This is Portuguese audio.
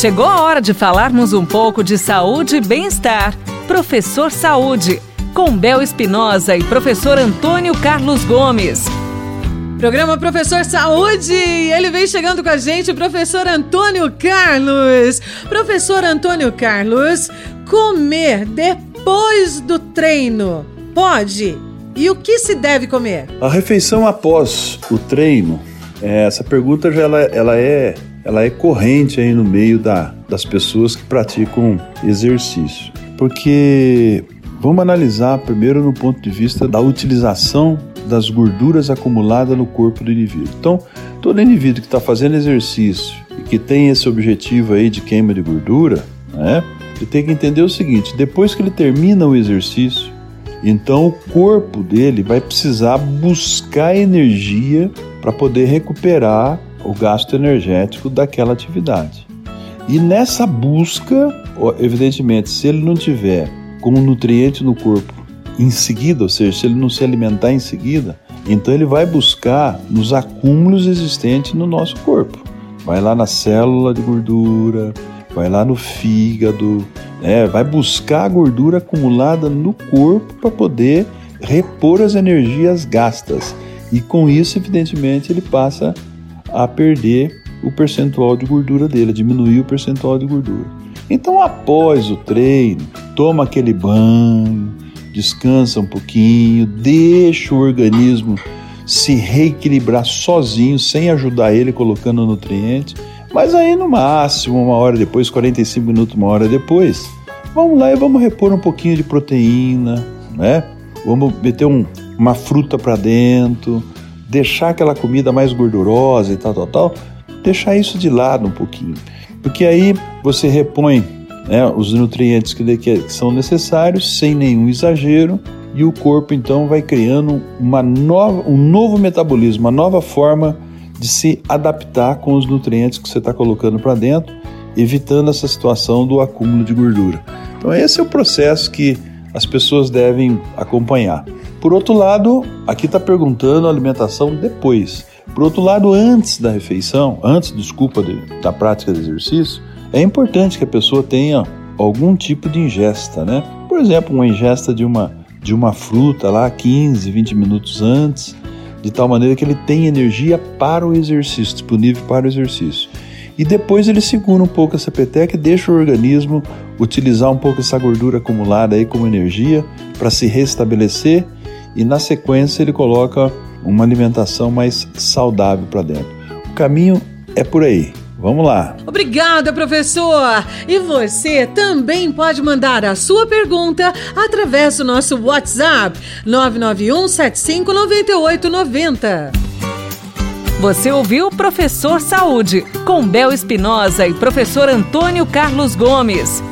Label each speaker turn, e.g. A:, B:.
A: Chegou a hora de falarmos um pouco de saúde e bem-estar. Professor Saúde, com Bel Espinosa e professor Antônio Carlos Gomes.
B: Programa Professor Saúde, ele vem chegando com a gente, o professor Antônio Carlos. Professor Antônio Carlos, comer depois do treino, pode? E o que se deve comer?
C: A refeição após o treino, é, essa pergunta já ela, ela é ela é corrente aí no meio da, das pessoas que praticam exercício. Porque vamos analisar primeiro no ponto de vista da utilização das gorduras acumuladas no corpo do indivíduo. Então, todo indivíduo que está fazendo exercício e que tem esse objetivo aí de queima de gordura, né, ele tem que entender o seguinte: depois que ele termina o exercício, então o corpo dele vai precisar buscar energia para poder recuperar o gasto energético daquela atividade. E nessa busca, evidentemente, se ele não tiver com o nutriente no corpo em seguida, ou seja, se ele não se alimentar em seguida, então ele vai buscar nos acúmulos existentes no nosso corpo. Vai lá na célula de gordura, vai lá no fígado, né? vai buscar a gordura acumulada no corpo para poder repor as energias gastas. E com isso, evidentemente, ele passa a perder o percentual de gordura dele, a diminuir o percentual de gordura. Então, após o treino, toma aquele banho, descansa um pouquinho, deixa o organismo se reequilibrar sozinho, sem ajudar ele colocando nutriente. Mas aí no máximo, uma hora depois, 45 minutos, uma hora depois, vamos lá e vamos repor um pouquinho de proteína, né? Vamos meter um, uma fruta para dentro, deixar aquela comida mais gordurosa e tal, tal, tal, deixar isso de lado um pouquinho. Porque aí você repõe né, os nutrientes que, que são necessários sem nenhum exagero e o corpo então vai criando uma nova, um novo metabolismo, uma nova forma de se adaptar com os nutrientes que você está colocando para dentro, evitando essa situação do acúmulo de gordura. Então esse é o processo que as pessoas devem acompanhar. Por outro lado, aqui está perguntando a alimentação depois. Por outro lado, antes da refeição, antes, desculpa, de, da prática de exercício, é importante que a pessoa tenha algum tipo de ingesta, né? Por exemplo, uma ingesta de uma, de uma fruta lá 15, 20 minutos antes, de tal maneira que ele tenha energia para o exercício, disponível para o exercício. E depois ele segura um pouco essa peteca e deixa o organismo utilizar um pouco essa gordura acumulada aí como energia para se restabelecer e na sequência ele coloca uma alimentação mais saudável para dentro. O caminho é por aí. Vamos lá.
B: Obrigada, professor! E você também pode mandar a sua pergunta através do nosso WhatsApp 991 75 9890.
A: Você ouviu Professor Saúde, com Bel Espinosa e professor Antônio Carlos Gomes.